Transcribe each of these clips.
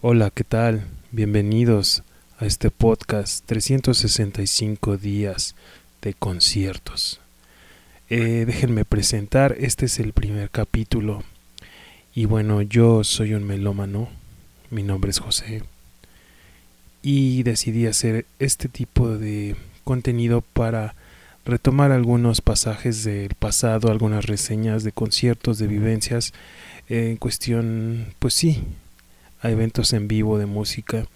Hola, ¿qué tal? Bienvenidos a este podcast 365 días de conciertos. Eh, déjenme presentar, este es el primer capítulo. Y bueno, yo soy un melómano, mi nombre es José. Y decidí hacer este tipo de contenido para retomar algunos pasajes del pasado, algunas reseñas de conciertos, de vivencias, en cuestión, pues sí, a eventos en vivo de música,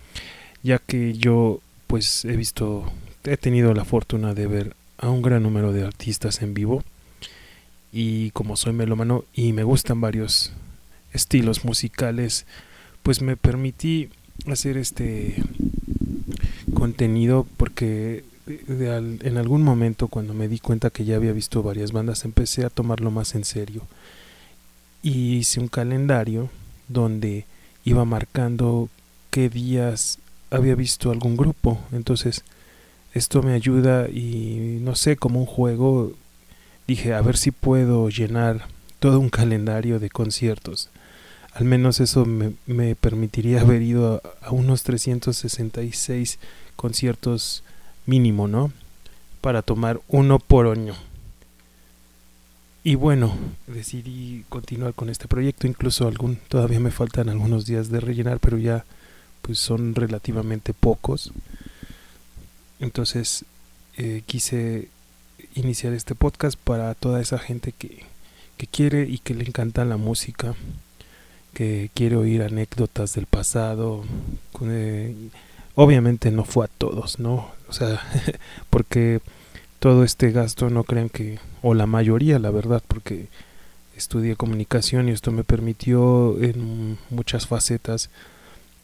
ya que yo pues he visto, he tenido la fortuna de ver a un gran número de artistas en vivo. Y como soy melómano y me gustan varios estilos musicales, pues me permití hacer este contenido porque en algún momento cuando me di cuenta que ya había visto varias bandas empecé a tomarlo más en serio. Y hice un calendario donde iba marcando qué días había visto algún grupo. Entonces, esto me ayuda y no sé, como un juego, dije, a ver si puedo llenar todo un calendario de conciertos. Al menos eso me, me permitiría haber ido a, a, unos 366 conciertos mínimo, ¿no? Para tomar uno por año. Y bueno, decidí continuar con este proyecto, incluso algún todavía me faltan algunos días de rellenar, pero ya pues son relativamente pocos. Entonces eh, quise iniciar este podcast para toda esa gente que, que quiere y que le encanta la música, que quiere oír anécdotas del pasado. Eh, obviamente no fue a todos, ¿no? O sea, porque todo este gasto no crean que, o la mayoría la verdad, porque estudié comunicación y esto me permitió en muchas facetas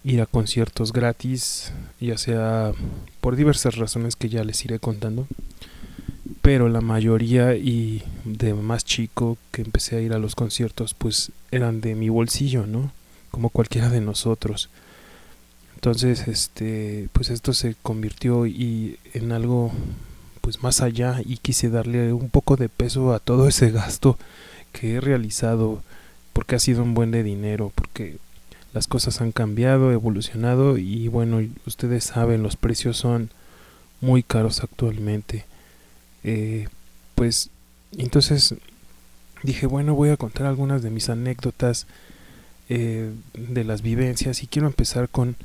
ir a conciertos gratis, ya sea por diversas razones que ya les iré contando. Pero la mayoría y de más chico que empecé a ir a los conciertos pues eran de mi bolsillo, ¿no? Como cualquiera de nosotros. Entonces, este, pues esto se convirtió y en algo pues más allá y quise darle un poco de peso a todo ese gasto que he realizado porque ha sido un buen de dinero, porque las cosas han cambiado, evolucionado y bueno, ustedes saben, los precios son muy caros actualmente. Eh, pues entonces dije, bueno, voy a contar algunas de mis anécdotas eh, de las vivencias y quiero empezar con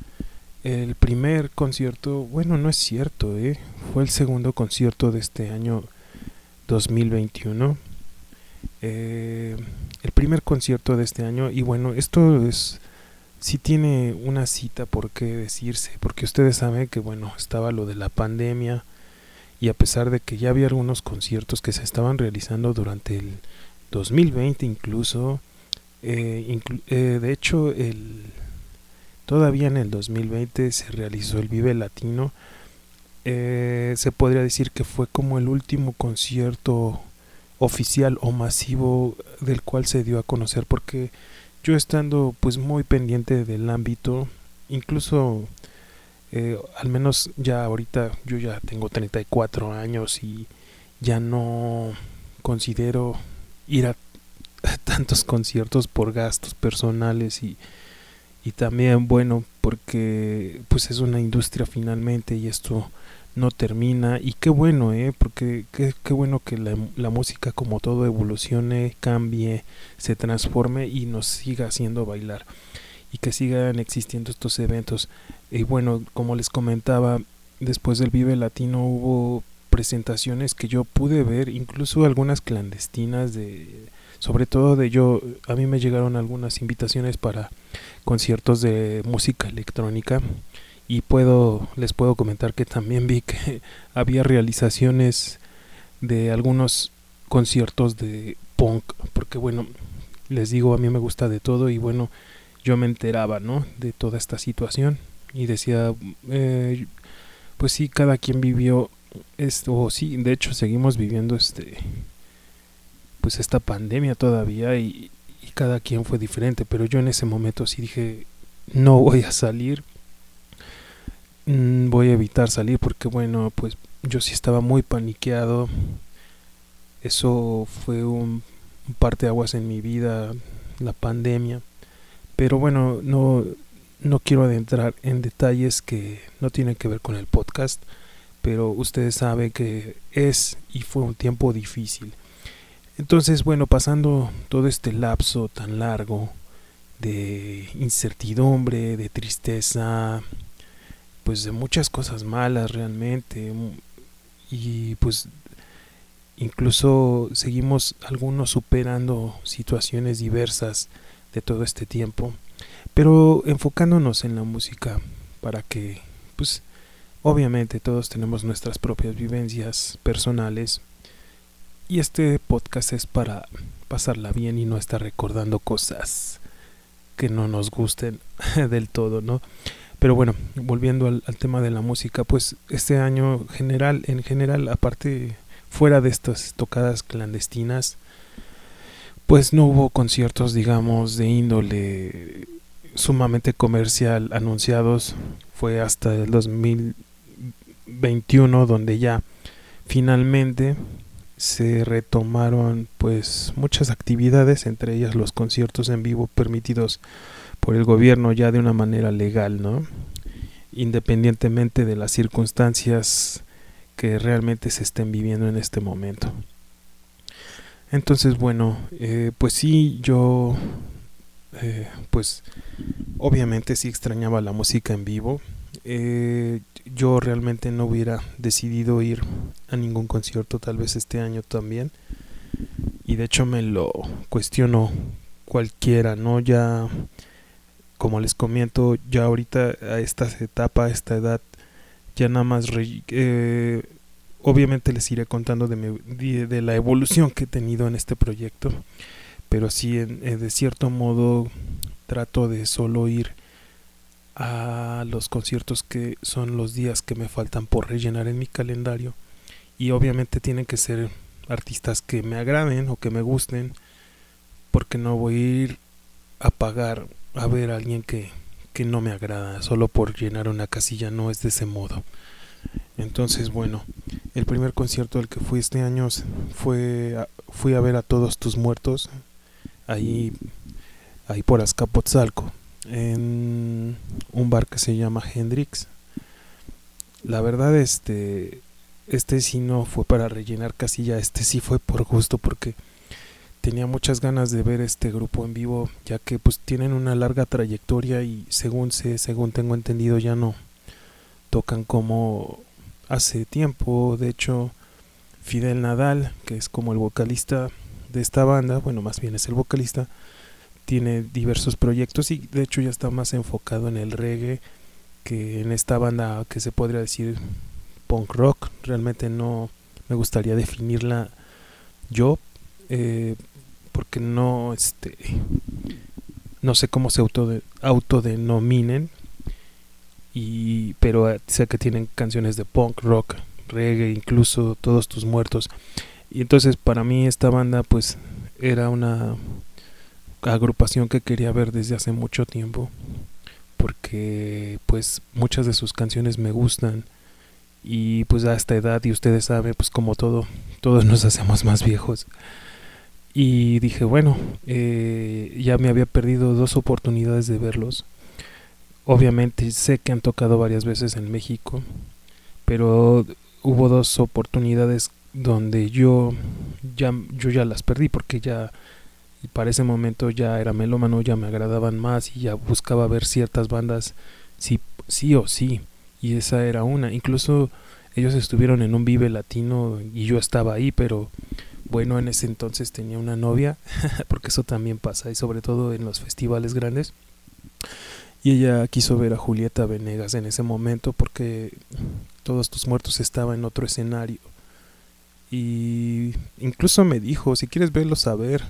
el primer concierto, bueno, no es cierto, ¿eh? fue el segundo concierto de este año 2021. Eh, el primer concierto de este año, y bueno, esto es, sí tiene una cita por qué decirse, porque ustedes saben que, bueno, estaba lo de la pandemia, y a pesar de que ya había algunos conciertos que se estaban realizando durante el 2020 incluso, eh, eh, de hecho el Todavía en el 2020 se realizó el Vive Latino. Eh, se podría decir que fue como el último concierto oficial o masivo del cual se dio a conocer porque yo estando pues muy pendiente del ámbito incluso eh, al menos ya ahorita yo ya tengo 34 años y ya no considero ir a tantos conciertos por gastos personales y y también bueno porque pues es una industria finalmente y esto no termina. Y qué bueno eh porque qué, qué bueno que la, la, música como todo evolucione cambie se transforme y nos siga haciendo bailar y que sigan existiendo estos eventos. Y bueno como les comentaba después del Vive Latino hubo presentaciones que yo pude ver incluso algunas clandestinas de sobre todo de yo a mí me llegaron algunas invitaciones para conciertos de música electrónica y puedo les puedo comentar que también vi que había realizaciones de algunos conciertos de punk porque bueno les digo a mí me gusta de todo y bueno yo me enteraba no de toda esta situación y decía eh, pues sí cada quien vivió esto o sí de hecho seguimos viviendo este pues esta pandemia todavía y, cada quien fue diferente, pero yo en ese momento sí dije, no voy a salir, mm, voy a evitar salir porque bueno, pues yo sí estaba muy paniqueado, eso fue un, un parte aguas en mi vida, la pandemia, pero bueno, no, no quiero adentrar en detalles que no tienen que ver con el podcast, pero ustedes saben que es y fue un tiempo difícil. Entonces, bueno, pasando todo este lapso tan largo de incertidumbre, de tristeza, pues de muchas cosas malas realmente, y pues incluso seguimos algunos superando situaciones diversas de todo este tiempo pero enfocándonos en la música para que pues obviamente todos tenemos nuestras propias vivencias personales y este podcast es para pasarla bien y no estar recordando cosas que no nos gusten del todo, ¿no? Pero bueno, volviendo al, tema de la música, pues este año general, en general, aparte fuera de estas tocadas clandestinas, pues no hubo conciertos, digamos, de índole sumamente comercial anunciados fue hasta el 2021 donde ya finalmente se retomaron pues muchas actividades entre ellas los conciertos en vivo permitidos por el gobierno ya de una manera legal no independientemente de las circunstancias que realmente se estén viviendo en este momento entonces bueno eh, pues sí yo eh, pues obviamente sí extrañaba la música en vivo. Eh, yo realmente no hubiera decidido ir a ningún concierto tal vez este año también. Y de hecho me lo cuestiono cualquiera, ¿no? Ya, como les comento, ya ahorita a esta etapa, a esta edad, ya nada más... Eh, obviamente les iré contando de, la evolución que he tenido en este proyecto pero sí en, de cierto modo trato de solo ir a los conciertos que son los días que me faltan por rellenar en mi calendario. Y obviamente tienen que ser artistas que me agraden o que me gusten porque no voy a ir a pagar a ver a alguien que, que no me agrada solo por llenar una casilla no es de ese modo. Entonces bueno el primer concierto al que fui este año fue fui a ver a todos tus muertos ahí, ahí por Azcapotzalco, en un bar que se llama Hendrix. La verdad, este, este sí no fue para rellenar casilla, este sí fue por gusto porque tenía muchas ganas de ver este grupo en vivo, ya que pues tienen una larga trayectoria y según sé, según tengo entendido ya no tocan como hace tiempo, de hecho Fidel Nadal, que es como el vocalista, de esta banda, bueno, más bien es el vocalista, tiene diversos proyectos y de hecho ya está más enfocado en el reggae que en esta banda que se podría decir punk rock. Realmente no me gustaría definirla yo eh, porque no este no sé cómo se auto autodenominen y pero sé que tienen canciones de punk rock reggae incluso todos tus muertos y entonces para mí esta banda pues era una agrupación que quería ver desde hace mucho tiempo porque pues muchas de sus canciones me gustan. Y pues a esta edad y ustedes saben pues como todo todos nos hacemos más viejos. Y dije bueno eh, ya me había perdido dos oportunidades de verlos. Obviamente sé que han tocado varias veces en México pero hubo dos oportunidades donde yo ya, yo ya las perdí porque ya para ese momento ya era melómano, ya me agradaban más y ya buscaba ver ciertas bandas sí, sí o sí. Y esa era una. Incluso ellos estuvieron en un Vive Latino y yo estaba ahí, pero bueno, en ese entonces tenía una novia, porque eso también pasa, y sobre todo en los festivales grandes. Y ella quiso ver a Julieta Venegas en ese momento porque Todos tus muertos estaba en otro escenario y incluso me dijo, si quieres verlo saber.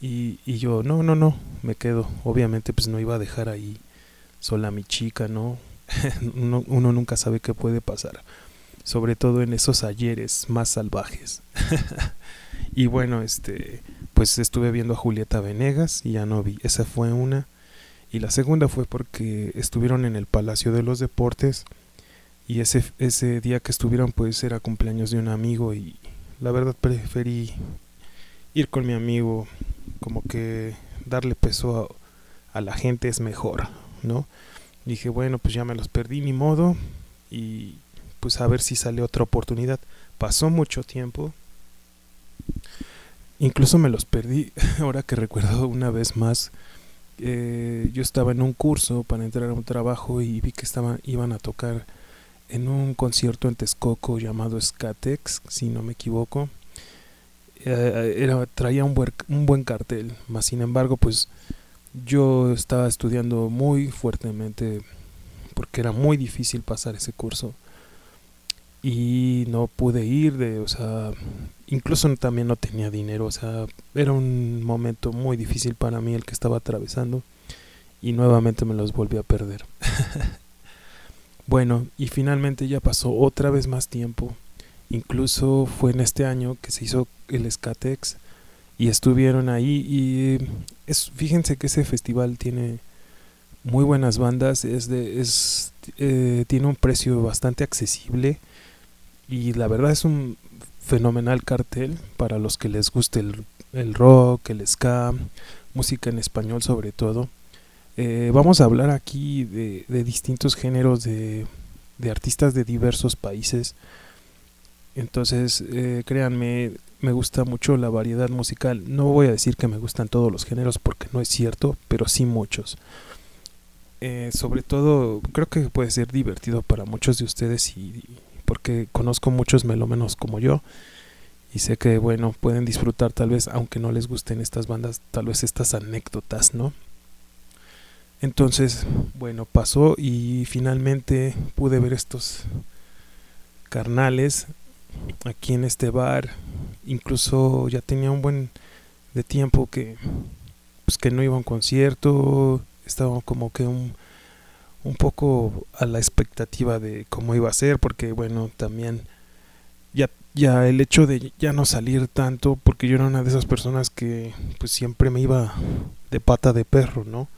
Y, y yo, no, no, no, me quedo. Obviamente pues no iba a dejar ahí sola a mi chica, ¿no? uno, uno nunca sabe qué puede pasar. Sobre todo en esos ayeres más salvajes. y bueno, este, pues estuve viendo a Julieta Venegas y ya no vi. Esa fue una. Y la segunda fue porque estuvieron en el Palacio de los Deportes y ese, ese día que estuvieron pues era cumpleaños de un amigo y la verdad preferí ir con mi amigo como que darle peso a, la gente es mejor ¿no? Dije, bueno, pues ya me los perdí, ni modo, y pues a ver si sale otra oportunidad. Pasó mucho tiempo, incluso me los perdí, ahora que recuerdo una vez más, eh, yo estaba en un curso para entrar a un trabajo y vi que estaban, iban a tocar en un concierto en Texcoco llamado Skatex, si no me equivoco. Eh, era, traía un buen, un buen cartel, más sin embargo, pues yo estaba estudiando muy fuertemente porque era muy difícil pasar ese curso y no pude ir de o sea incluso también no tenía dinero o sea era un momento muy difícil para mí el que estaba atravesando y nuevamente me los volví a perder. Bueno y finalmente ya pasó otra vez más tiempo incluso fue en este año que se hizo el Skatex y estuvieron ahí y es fíjense que ese festival tiene muy buenas bandas es de es eh, tiene un precio bastante accesible y la verdad es un fenomenal cartel para los que les guste el, rock, el ska, música en español sobre todo. Eh, vamos a hablar aquí de, distintos géneros de, artistas de diversos países. Entonces, eh, créanme, me gusta mucho la variedad musical. No voy a decir que me gustan todos los géneros porque no es cierto, pero sí muchos. Eh, sobre todo, creo que puede ser divertido para muchos de ustedes y, porque conozco muchos melómenos como yo y sé que bueno pueden disfrutar tal vez aunque no les gusten estas bandas tal vez estas anécdotas no entonces bueno pasó y finalmente pude ver estos carnales aquí en este bar incluso ya tenía un buen de tiempo que pues que no iba a un concierto estaba como que un un poco a la expectativa de cómo iba a ser, porque bueno, también ya, ya el hecho de ya no salir tanto, porque yo era una de esas personas que pues siempre me iba de pata de perro, ¿no?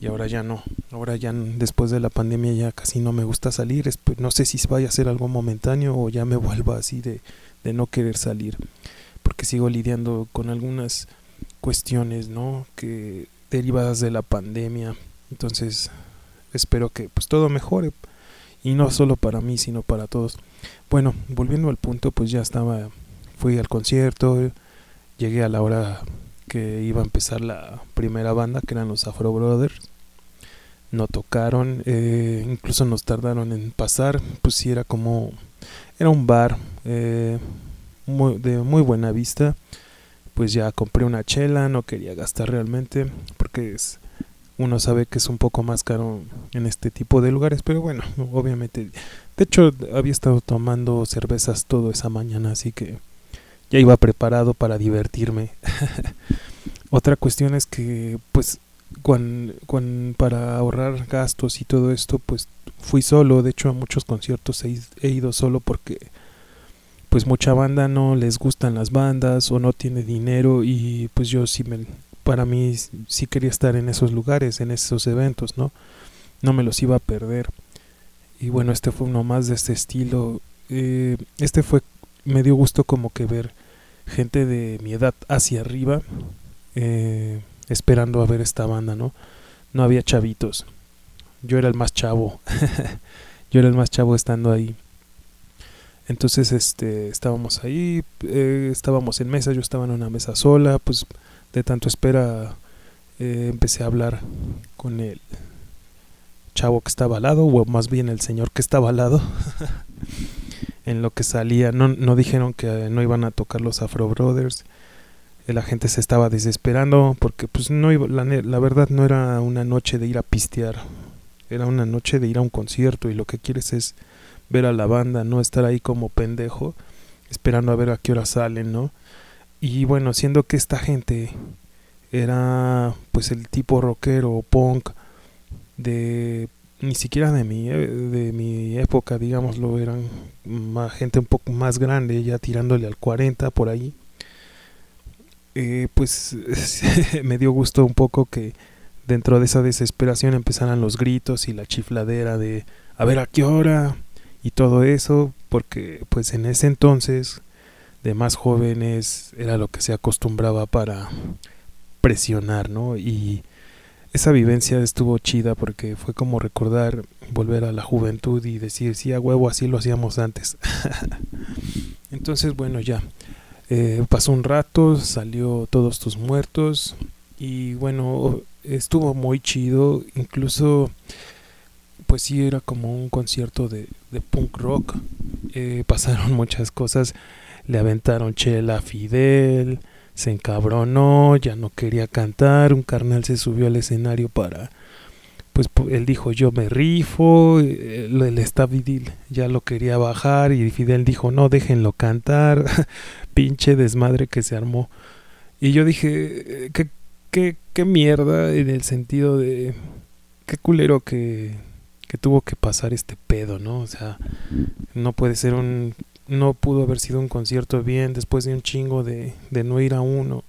Y ahora ya no, ahora ya después de la pandemia ya casi no me gusta salir, no sé si vaya a ser algo momentáneo o ya me vuelva así de, de no querer salir, porque sigo lidiando con algunas cuestiones, ¿no? Que derivadas de la pandemia, entonces espero que pues todo mejore. Y no solo para mí sino para todos. Bueno volviendo al punto pues ya estaba fui al concierto llegué a la hora que iba a empezar la primera banda que eran los Afro Brothers no tocaron eh, incluso nos tardaron en pasar pues sí era como era un bar eh, de muy buena vista pues ya compré una chela no quería gastar realmente porque es uno sabe que es un poco más caro en este tipo de lugares, pero bueno, obviamente, de hecho había estado tomando cervezas toda esa mañana, así que ya iba preparado para divertirme. Otra cuestión es que, pues, cuando, para ahorrar gastos y todo esto, pues fui solo, de hecho a muchos conciertos he, he ido solo porque pues mucha banda no les gustan las bandas o no tiene dinero y pues yo sí me para mí sí quería estar en esos lugares, en esos eventos, ¿no? No me los iba a perder. Y bueno, este fue uno más de este estilo. Eh, este fue, me dio gusto como que ver gente de mi edad hacia arriba, eh, esperando a ver esta banda, ¿no? No había chavitos. Yo era el más chavo. Yo era el más chavo estando ahí. Entonces, este, estábamos ahí, eh, estábamos en mesa, yo estaba en una mesa sola, pues de tanto espera eh, empecé a hablar con el chavo que estaba al lado, o más bien el señor que estaba al lado. en lo que salía, no, no dijeron que no iban a tocar los Afro Brothers. Eh, la gente se estaba desesperando porque pues no iba, la, la verdad no era una noche de ir a pistear, era una noche de ir a un concierto y lo que quieres es ver a la banda, no estar ahí como pendejo esperando a ver a qué hora salen, ¿no? Y bueno, siendo que esta gente era pues el tipo rockero punk de ni siquiera de mi e, de mi época digámoslo eran gente un poco más grande ya tirándole al 40 por ahí eh, pues me dio gusto un poco que dentro de esa desesperación empezaran los gritos y la chifladera de a ver a qué hora y todo eso porque pues en ese entonces de más jóvenes era lo que se acostumbraba para presionar, ¿no? Y esa vivencia estuvo chida porque fue como recordar volver a la juventud y decir, sí, a huevo, así lo hacíamos antes. Entonces, bueno, ya. Eh, pasó un rato, salió Todos tus muertos y bueno, estuvo muy chido, incluso pues sí era como un concierto de, punk rock, eh, pasaron muchas cosas, le aventaron chela a Fidel, se encabronó, ya no quería cantar, un carnal se subió al escenario para, pues él dijo yo me rifo, el, el ya lo quería bajar y Fidel dijo no, déjenlo cantar, pinche desmadre que se armó. Y yo dije, ¿qué, qué, qué mierda en el sentido de, qué culero que, que tuvo que pasar este pedo, ¿no? O sea, no puede ser un no pudo haber sido un concierto bien después de un chingo de, de no ir a uno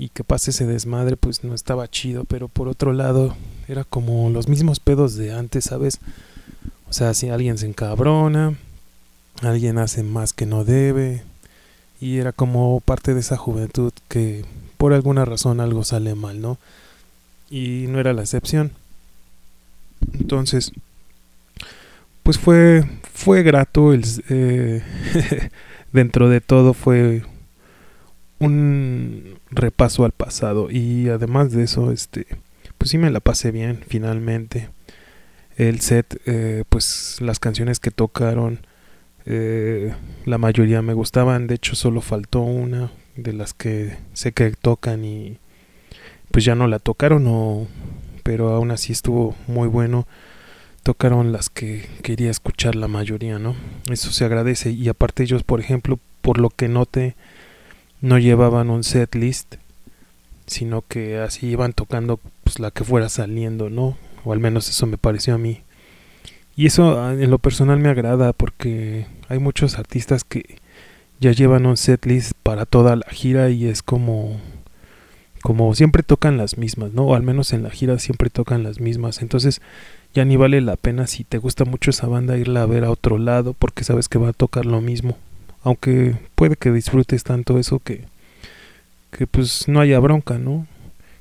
y que pase ese desmadre pues no estaba chido pero por otro lado era como los mismos pedos de antes sabes o sea si alguien se encabrona alguien hace más que no debe y era como parte de esa juventud que por alguna razón algo sale mal no y no era la excepción. Entonces pues fue, fue grato, el, eh, dentro de todo fue un repaso al pasado y además de eso, este, pues sí me la pasé bien finalmente. El set, eh, pues las canciones que tocaron, eh, la mayoría me gustaban, de hecho solo faltó una de las que sé que tocan y pues ya no la tocaron, o, pero aún así estuvo muy bueno tocaron las que quería escuchar la mayoría, ¿no? Eso se agradece y aparte ellos, por ejemplo, por lo que note, no llevaban un set list, sino que así iban tocando pues la que fuera saliendo, ¿no? O al menos eso me pareció a mí. Y eso ah, en lo personal me agrada porque hay muchos artistas que ya llevan un set list para toda la gira y es como como siempre tocan las mismas, ¿no? O al menos en la gira siempre tocan las mismas. Entonces, ya ni vale la pena si te gusta mucho esa banda irla a ver a otro lado porque sabes que va a tocar lo mismo. Aunque puede que disfrutes tanto eso que, que pues no haya bronca, ¿no?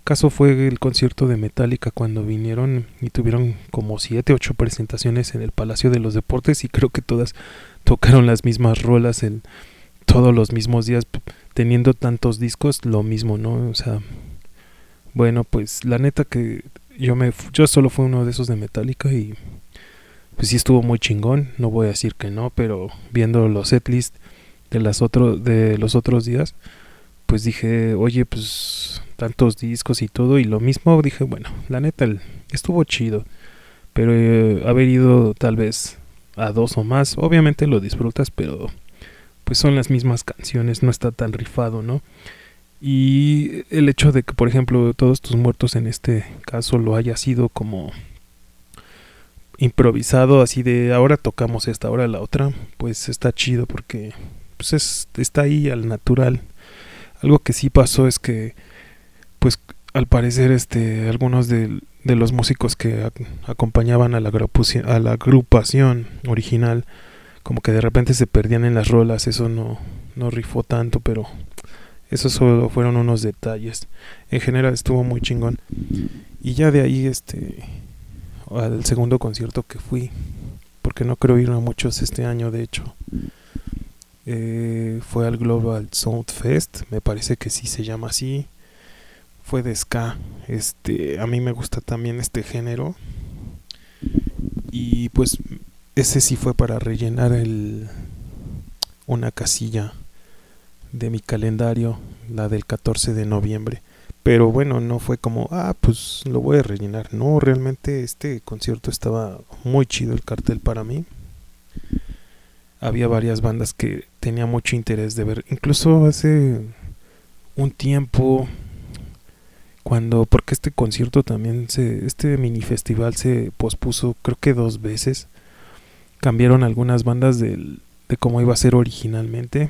Caso fue el concierto de Metallica cuando vinieron y tuvieron como siete, ocho presentaciones en el Palacio de los Deportes y creo que todas tocaron las mismas rolas en todos los mismos días, teniendo tantos discos, lo mismo, ¿no? O sea, bueno, pues la neta que yo me yo solo fui uno de esos de Metallica y pues sí estuvo muy chingón, no voy a decir que no, pero viendo los setlist de las otro, de los otros días, pues dije, "Oye, pues tantos discos y todo" y lo mismo dije, bueno, la neta estuvo chido, pero eh, haber ido tal vez a dos o más, obviamente lo disfrutas, pero pues son las mismas canciones, no está tan rifado, ¿no? Y el hecho de que, por ejemplo, todos tus muertos en este caso lo haya sido como improvisado, así de ahora tocamos esta, ahora la otra, pues está chido porque pues es, está ahí al natural. Algo que sí pasó es que, pues al parecer, este, algunos de, los músicos que acompañaban a la, a la agrupación original, como que de repente se perdían en las rolas, eso no, no rifó tanto, pero esos solo fueron unos detalles. En general estuvo muy chingón. Y ya de ahí, este, al segundo concierto que fui, porque no creo ir a muchos este año, de hecho, eh, fue al Global Sound Fest, me parece que sí se llama así. Fue de ska. Este, a mí me gusta también este género. Y pues ese sí fue para rellenar el una casilla de mi calendario, la del 14 de noviembre. Pero bueno, no fue como, ah, pues lo voy a rellenar. No, realmente este concierto estaba muy chido el cartel para mí. Había varias bandas que tenía mucho interés de ver. Incluso hace un tiempo, cuando, porque este concierto también se, este mini festival se pospuso creo que dos veces. Cambiaron algunas bandas del, de cómo iba a ser originalmente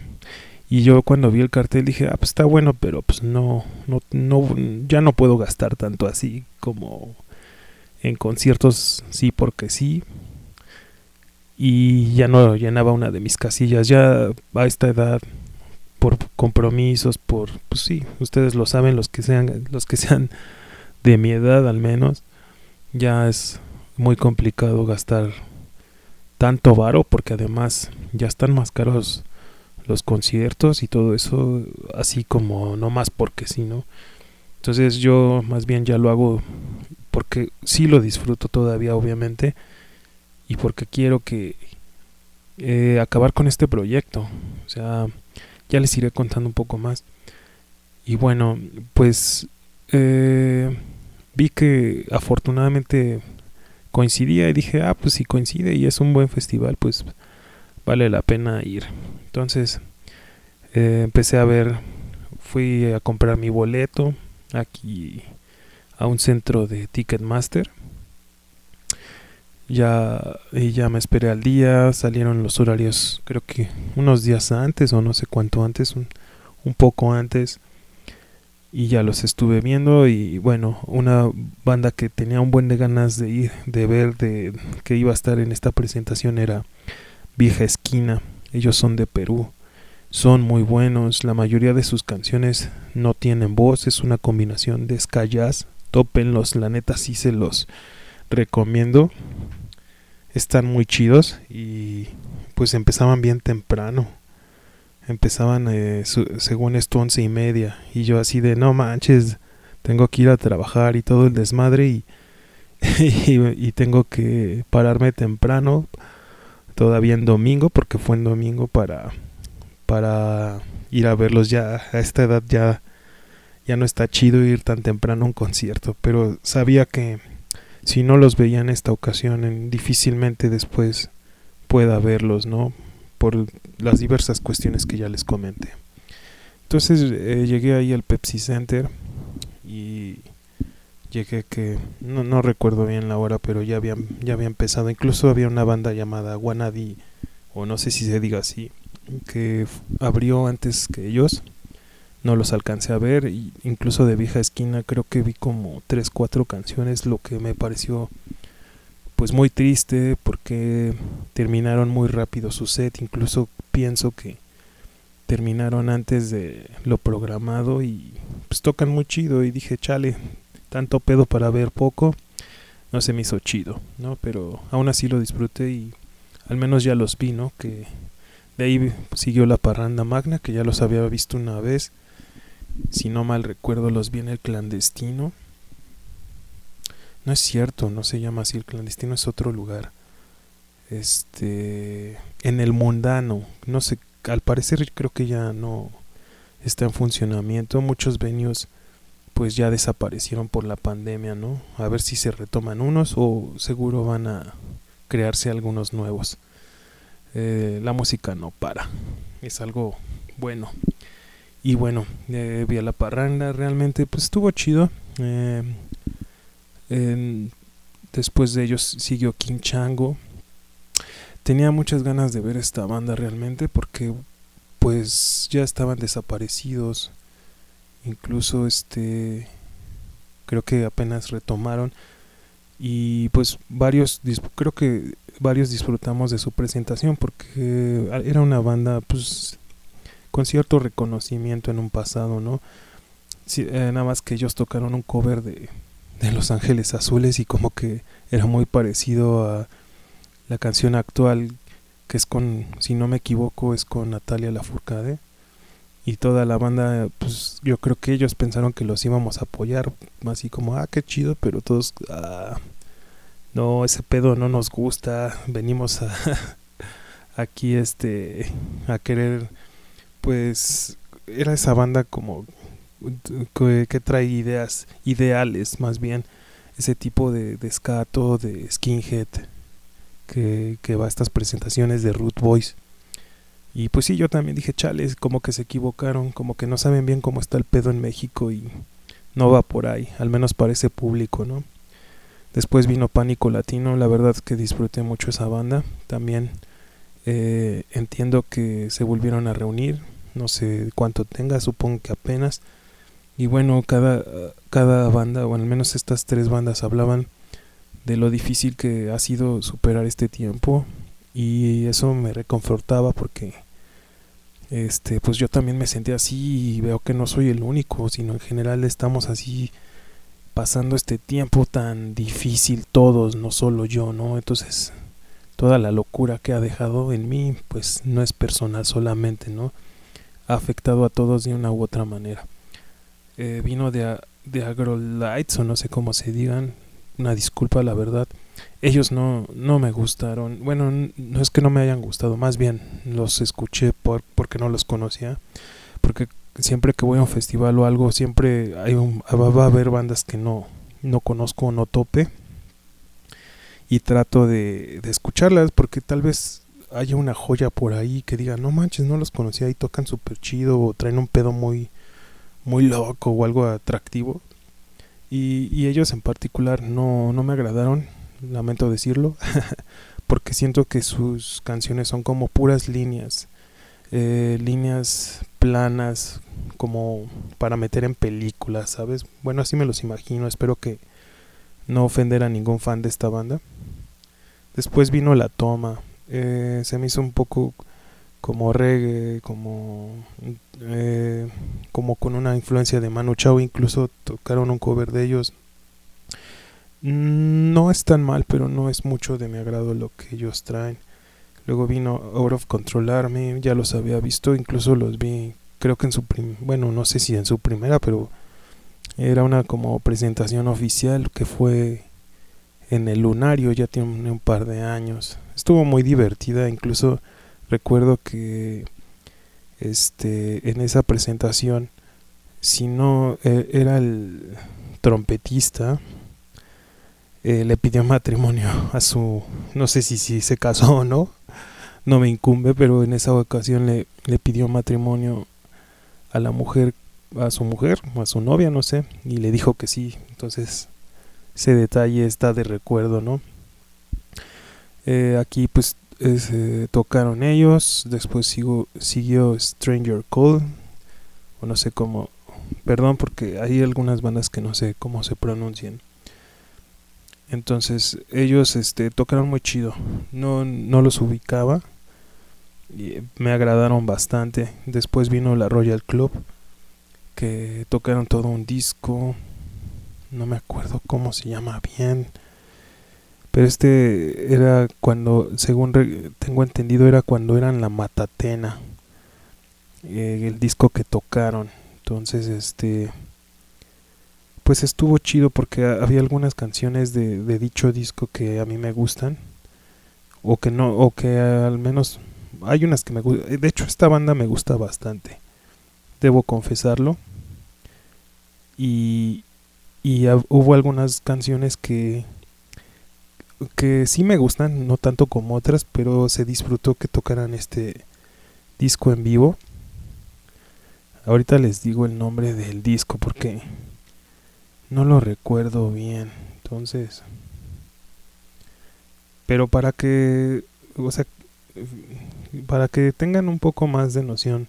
y yo cuando vi el cartel dije, ah, pues está bueno, pero pues no, no, no, ya no puedo gastar tanto así como en conciertos, sí, porque sí. Y ya no llenaba una de mis casillas, ya a esta edad, por compromisos, por, pues sí, ustedes lo saben, los que sean, los que sean de mi edad al menos, ya es muy complicado gastar tanto varo porque además ya están más caros los conciertos y todo eso, así como no más porque sí, ¿no? Entonces yo más bien ya lo hago porque sí lo disfruto todavía, obviamente, y porque quiero que eh, acabar con este proyecto. O sea, ya les iré contando un poco más. Y bueno, pues eh, vi que afortunadamente coincidía y dije, ah, pues si coincide y es un buen festival, pues vale la pena ir. Entonces eh, empecé a ver, fui a comprar mi boleto aquí a un centro de Ticketmaster. Ya, y ya me esperé al día, salieron los horarios, creo que unos días antes o no sé cuánto antes, un, un poco antes y ya los estuve viendo y bueno, una banda que tenía un buen de ganas de ir, de ver, de que iba a estar en esta presentación era Vieja Esquina. Ellos son de Perú. Son muy buenos, la mayoría de sus canciones no tienen voz, es una combinación de ska jazz. Tópenlos, la neta sí se los recomiendo. Están muy chidos y pues empezaban bien temprano empezaban eh, según esto once y media y yo así de no manches tengo que ir a trabajar y todo el desmadre y, y, tengo que pararme temprano todavía en domingo porque fue en domingo para para ir a verlos ya a esta edad ya ya no está chido ir tan temprano a un concierto pero sabía que si no los veía en esta ocasión difícilmente después pueda verlos no por las diversas cuestiones que ya les comenté. Entonces eh, llegué ahí al Pepsi Center y llegué que no, no recuerdo bien la hora, pero ya había, ya había empezado. Incluso había una banda llamada Wanadi, o no sé si se diga así, que abrió antes que ellos. No los alcancé a ver, y incluso de vieja esquina creo que vi como 3, 4 canciones, lo que me pareció pues muy triste porque terminaron muy rápido su set, incluso pienso que terminaron antes de lo programado y pues tocan muy chido y dije, chale, tanto pedo para ver poco, no se me hizo chido, ¿no? Pero aún así lo disfruté y al menos ya los vi, ¿no? Que de ahí siguió la parranda magna, que ya los había visto una vez, si no mal recuerdo los vi en el clandestino no es cierto, no se llama así, el clandestino es otro lugar. Este, en el mundano, no sé, al parecer creo que ya no está en funcionamiento. Muchos venios pues ya desaparecieron por la pandemia, ¿no? A ver si se retoman unos o seguro van a crearse algunos nuevos. Eh, la música no para, es algo bueno. Y bueno, eh, vi a la parranda, realmente pues estuvo chido. Eh, después de ellos siguió King Chango. Tenía muchas ganas de ver esta banda realmente porque pues ya estaban desaparecidos. Incluso este creo que apenas retomaron y pues varios creo que varios disfrutamos de su presentación porque era una banda pues con cierto reconocimiento en un pasado, ¿no? Eh, nada más que ellos tocaron un cover de de Los Ángeles Azules y como que era muy parecido a la canción actual que es con, si no me equivoco, es con Natalia Lafourcade y toda la banda, pues yo creo que ellos pensaron que los íbamos a apoyar, así como, ah, qué chido, pero todos, ah, no, ese pedo no nos gusta, venimos a aquí este a querer, pues era esa banda como que, trae ideas ideales más bien ese tipo de, de escato de skinhead que, que, va a estas presentaciones de Root Boys y pues sí yo también dije chales como que se equivocaron como que no saben bien cómo está el pedo en México y no va por ahí al menos para ese público no después vino Pánico Latino la verdad es que disfruté mucho esa banda también eh, entiendo que se volvieron a reunir no sé cuánto tenga supongo que apenas y bueno, cada, cada banda, o al menos estas tres bandas, hablaban de lo difícil que ha sido superar este tiempo. Y eso me reconfortaba porque este pues yo también me sentía así y veo que no soy el único, sino en general estamos así pasando este tiempo tan difícil todos, no solo yo, ¿no? Entonces, toda la locura que ha dejado en mí, pues no es personal solamente, ¿no? Ha afectado a todos de una u otra manera. Eh, vino de, de Agrolites, o no sé cómo se digan, una disculpa, la verdad. Ellos no, no me gustaron. Bueno, no es que no me hayan gustado, más bien los escuché por, porque no los conocía. Porque siempre que voy a un festival o algo, siempre hay un, va a haber bandas que no, no conozco o no tope. Y trato de, de escucharlas porque tal vez haya una joya por ahí que diga, no manches, no los conocía y tocan súper chido o traen un pedo muy, muy loco o algo atractivo. Y, y ellos en particular no, no me agradaron, lamento decirlo, porque siento que sus canciones son como puras líneas, eh, líneas planas, como para meter en películas, ¿sabes? Bueno, así me los imagino, espero que no ofender a ningún fan de esta banda. Después vino La Toma, eh, se me hizo un poco como reggae, como, eh, como con una influencia de Manu Chao, incluso tocaron un cover de ellos. No es tan mal, pero no es mucho de mi agrado lo que ellos traen. Luego vino Out of Control Army, ya los había visto, incluso los vi, creo que en su prim bueno, no sé si en su primera, pero era una como presentación oficial que fue en el Lunario, ya tiene un par de años. Estuvo muy divertida, incluso recuerdo que este en esa presentación si no e, era el trompetista eh, le pidió matrimonio a su no sé si, si se casó o no no me incumbe pero en esa ocasión le, le pidió matrimonio a la mujer a su mujer o a su novia no sé y le dijo que sí entonces ese detalle está de recuerdo no eh, aquí pues eh, tocaron ellos, después siguió Stranger Call, o no sé cómo, perdón porque hay algunas bandas que no sé cómo se pronuncian. Entonces ellos este, tocaron muy chido, no, no los ubicaba, y me agradaron bastante. Después vino la Royal Club, que tocaron todo un disco, no me acuerdo cómo se llama bien pero este era cuando, según tengo entendido, era cuando eran la Matatena, eh, el disco que tocaron. Entonces, este, pues estuvo chido porque había algunas canciones de, dicho disco que a mí me gustan, o que no, o que al menos hay unas que me gustan. De hecho, esta banda me gusta bastante, debo confesarlo. Y, y hubo algunas canciones que que sí me gustan, no tanto como otras, pero se disfrutó que tocaran este disco en vivo. Ahorita les digo el nombre del disco porque no lo recuerdo bien. Entonces, pero para que, o sea, para que tengan un poco más de noción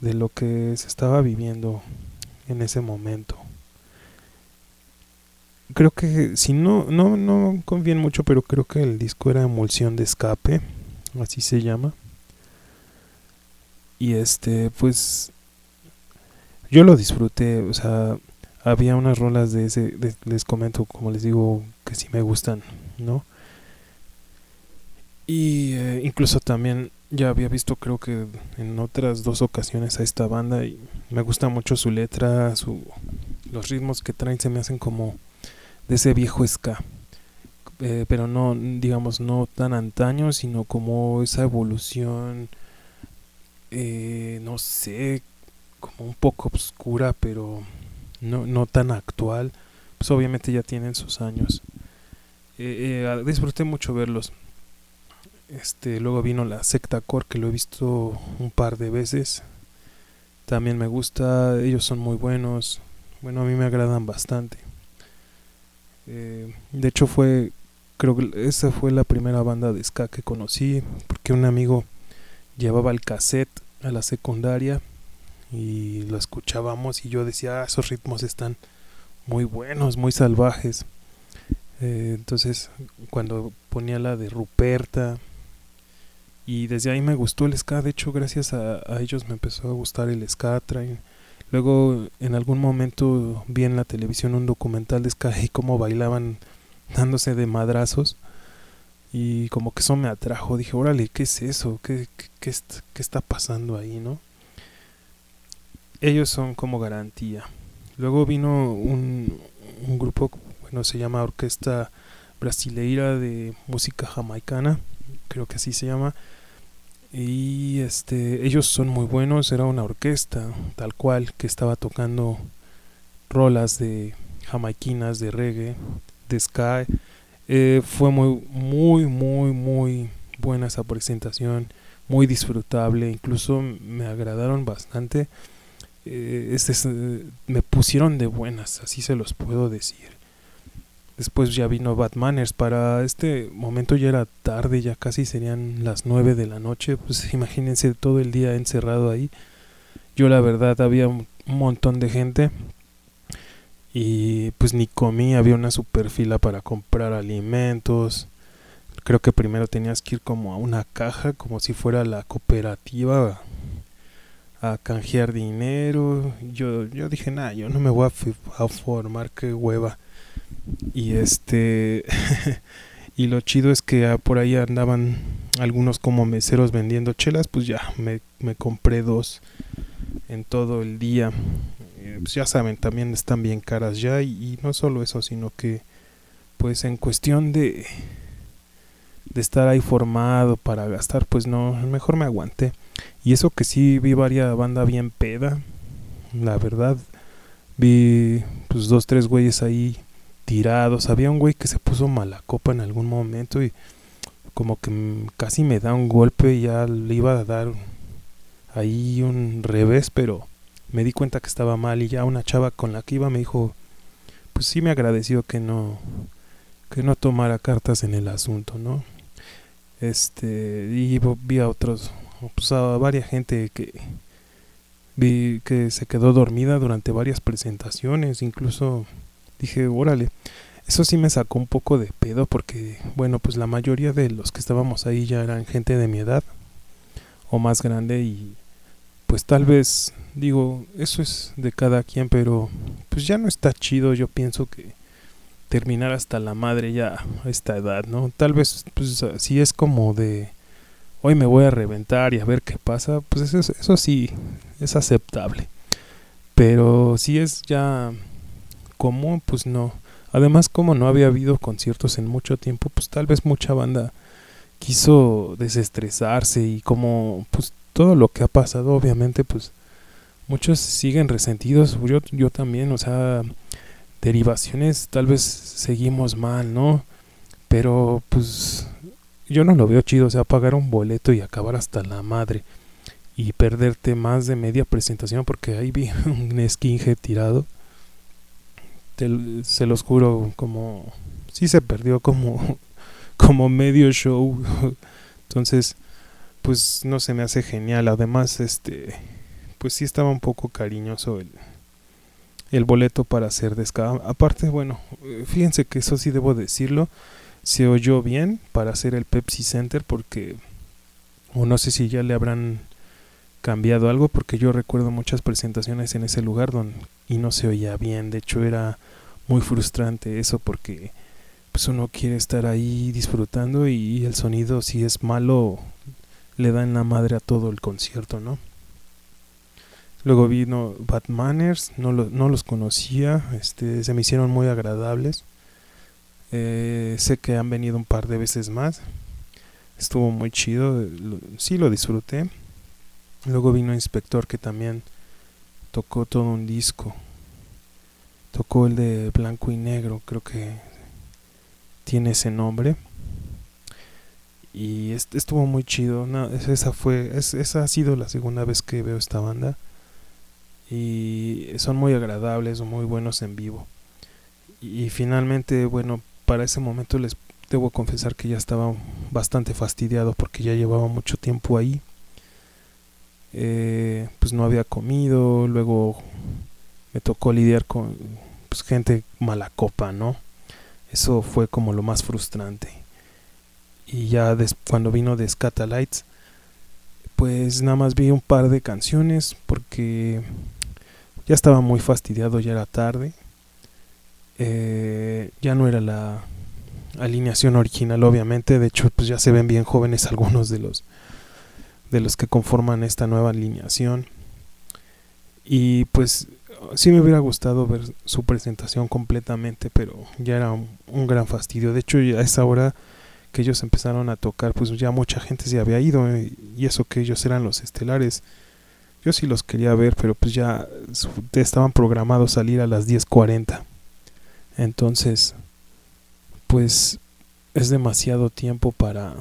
de lo que se estaba viviendo en ese momento creo que si no no no confíen mucho pero creo que el disco era emulsión de escape así se llama y este pues yo lo disfruté o sea había unas rolas de ese les comento como les digo que sí me gustan no y eh, incluso también ya había visto creo que en otras dos ocasiones a esta banda y me gusta mucho su letra su los ritmos que traen se me hacen como de ese viejo ska. Eh, pero no, digamos, no tan antaño, sino como esa evolución, eh, no sé, como un poco oscura, pero no, no tan actual. Pues obviamente ya tienen sus años. Eh, disfruté mucho verlos. Este, luego vino la secta core que lo he visto un par de veces. También me gusta, ellos son muy buenos. Bueno, a mí me agradan bastante. Eh, de hecho fue, creo que esa fue la primera banda de ska que conocí, porque un amigo llevaba el cassette a la secundaria y lo escuchábamos y yo decía, ah, esos ritmos están muy buenos, muy salvajes. Eh, entonces cuando ponía la de Ruperta y desde ahí me gustó el ska, de hecho gracias a, ellos me empezó a gustar el ska, traen Luego en algún momento vi en la televisión un documental de Sky cómo bailaban dándose de madrazos y como que eso me atrajo. Dije, órale, ¿qué es eso? ¿Qué, qué, está pasando ahí, no? Ellos son como garantía. Luego vino un, un grupo, bueno, se llama Orquesta Brasileira de Música Jamaicana, creo que así se llama. Y este ellos son muy buenos era una orquesta tal cual que estaba tocando rolas de jamaiquinas de reggae de sky eh, fue muy muy muy muy buena esa presentación muy disfrutable incluso me agradaron bastante eh, este, me pusieron de buenas así se los puedo decir Después ya vino Batmaners. Para este momento ya era tarde, ya casi serían las 9 de la noche. Pues imagínense todo el día encerrado ahí. Yo la verdad había un montón de gente. Y pues ni comí, había una super fila para comprar alimentos. Creo que primero tenías que ir como a una caja, como si fuera la cooperativa, a canjear dinero. Yo, yo dije, nada, yo no me voy a, formar, qué hueva. Y este y lo chido es que por ahí andaban algunos como meseros vendiendo chelas, pues ya me, me compré dos en todo el día. Eh, pues ya saben, también están bien caras ya y, no solo eso, sino que pues en cuestión de de estar ahí formado para gastar, pues no, mejor me aguanté. Y eso que sí vi varias banda bien peda, la verdad. Vi pues dos, tres güeyes ahí tirados. Había un güey que se puso mala copa en algún momento y como que casi me da un golpe y ya le iba a dar ahí un revés, pero me di cuenta que estaba mal y ya una chava con la que iba me dijo, pues sí me agradeció que no que no tomara cartas en el asunto, ¿no? Este, y vi a otros, pues a varias gente que vi que se quedó dormida durante varias presentaciones, incluso dije, órale, eso sí me sacó un poco de pedo porque, bueno, pues la mayoría de los que estábamos ahí ya eran gente de mi edad o más grande y pues tal vez, digo, eso es de cada quien, pero pues ya no está chido, yo pienso que terminar hasta la madre ya a esta edad, ¿no? Tal vez, pues si es como de hoy me voy a reventar y a ver qué pasa, pues eso, eso sí es aceptable. Pero si es ya común, pues no. Además, como no había habido conciertos en mucho tiempo, pues tal vez mucha banda quiso desestresarse y como pues todo lo que ha pasado, obviamente, pues muchos siguen resentidos, yo, yo también, o sea, derivaciones tal vez seguimos mal, ¿no? Pero pues yo no lo veo chido, o sea, pagar un boleto y acabar hasta la madre y perderte más de media presentación porque ahí vi un skinhead tirado se los juro, como sí se perdió como como medio show. Entonces, pues no se me hace genial. Además, este pues sí estaba un poco cariñoso el el boleto para hacer descarga. Aparte, bueno, fíjense que eso sí debo decirlo, se oyó bien para hacer el Pepsi Center porque o no sé si ya le habrán cambiado algo porque yo recuerdo muchas presentaciones en ese lugar donde, y no se oía bien, de hecho era muy frustrante eso porque pues uno quiere estar ahí disfrutando y el sonido si es malo le da en la madre a todo el concierto, ¿no? Luego vino Batmaners, no, no los conocía, este, se me hicieron muy agradables. Eh, sé que han venido un par de veces más. Estuvo muy chido, sí lo disfruté. Luego vino Inspector que también tocó todo un disco. Tocó el de blanco y negro, creo que tiene ese nombre. Y estuvo muy chido. esa fue, esa ha sido la segunda vez que veo esta banda. Y son muy agradables, muy buenos en vivo. Y finalmente, bueno, para ese momento les debo confesar que ya estaba bastante fastidiado porque ya llevaba mucho tiempo ahí eh, pues no había comido, luego me tocó lidiar con pues, gente mala copa, ¿no? Eso fue como lo más frustrante. Y ya cuando vino de Scatalites, pues nada más vi un par de canciones porque ya estaba muy fastidiado, ya era tarde. Eh, ya no era la alineación original, obviamente. De hecho, pues ya se ven bien jóvenes algunos de los de los que conforman esta nueva alineación. Y pues sí me hubiera gustado ver su presentación completamente, pero ya era un, gran fastidio. De hecho, a esa hora que ellos empezaron a tocar, pues ya mucha gente se había ido eh, y eso que ellos eran los estelares. Yo sí los quería ver, pero pues ya estaban programados salir a las 10:40. Entonces, pues es demasiado tiempo para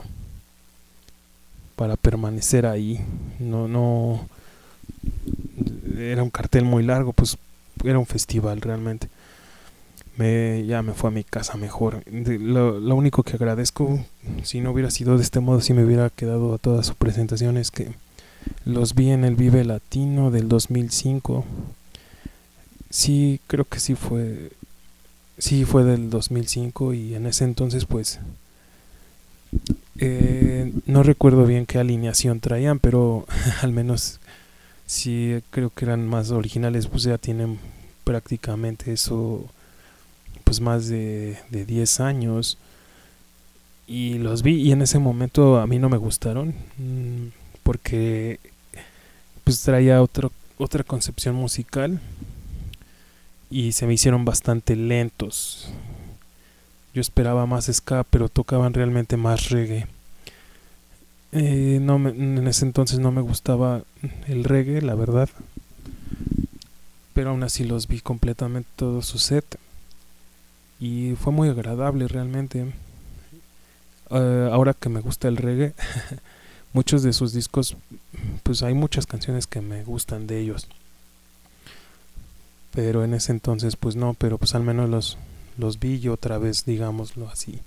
para permanecer ahí. No no era un cartel muy largo, pues era un festival realmente. Me, ya me fue a mi casa mejor. Lo, lo, único que agradezco, si no hubiera sido de este modo, si me hubiera quedado a toda su presentación, es que los vi en el Vive Latino del 2005. Sí, creo que sí fue, sí fue del 2005 y en ese entonces pues eh, no recuerdo bien qué alineación traían, pero al menos sí creo que eran más originales, pues ya tienen prácticamente eso, pues más de, de 10 años. Y los vi y en ese momento a mí no me gustaron, mm, porque pues traía otro, otra concepción musical y se me hicieron bastante lentos. Yo esperaba más ska, pero tocaban realmente más reggae. Eh, no en ese entonces no me gustaba el reggae, la verdad. Pero aún así los vi completamente todo su set. Y fue muy agradable realmente. Eh, ahora que me gusta el reggae, muchos de sus discos, pues hay muchas canciones que me gustan de ellos. Pero en ese entonces pues no, pero pues al menos los, los vi yo otra vez, digámoslo así.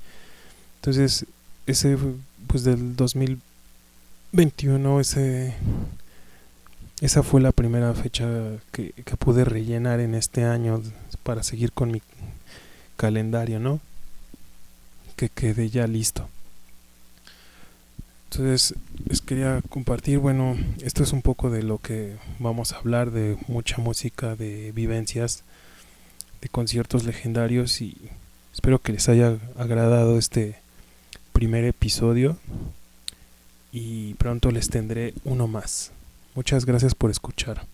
Entonces, ese pues del 2000 21, ese, esa fue la primera fecha que, que, pude rellenar en este año para seguir con mi calendario, ¿no? Que quede ya listo. Entonces, les quería compartir, bueno, esto es un poco de lo que vamos a hablar, de mucha música, de vivencias, de conciertos legendarios y espero que les haya agradado este primer episodio y pronto les tendré uno más. Muchas gracias por escuchar.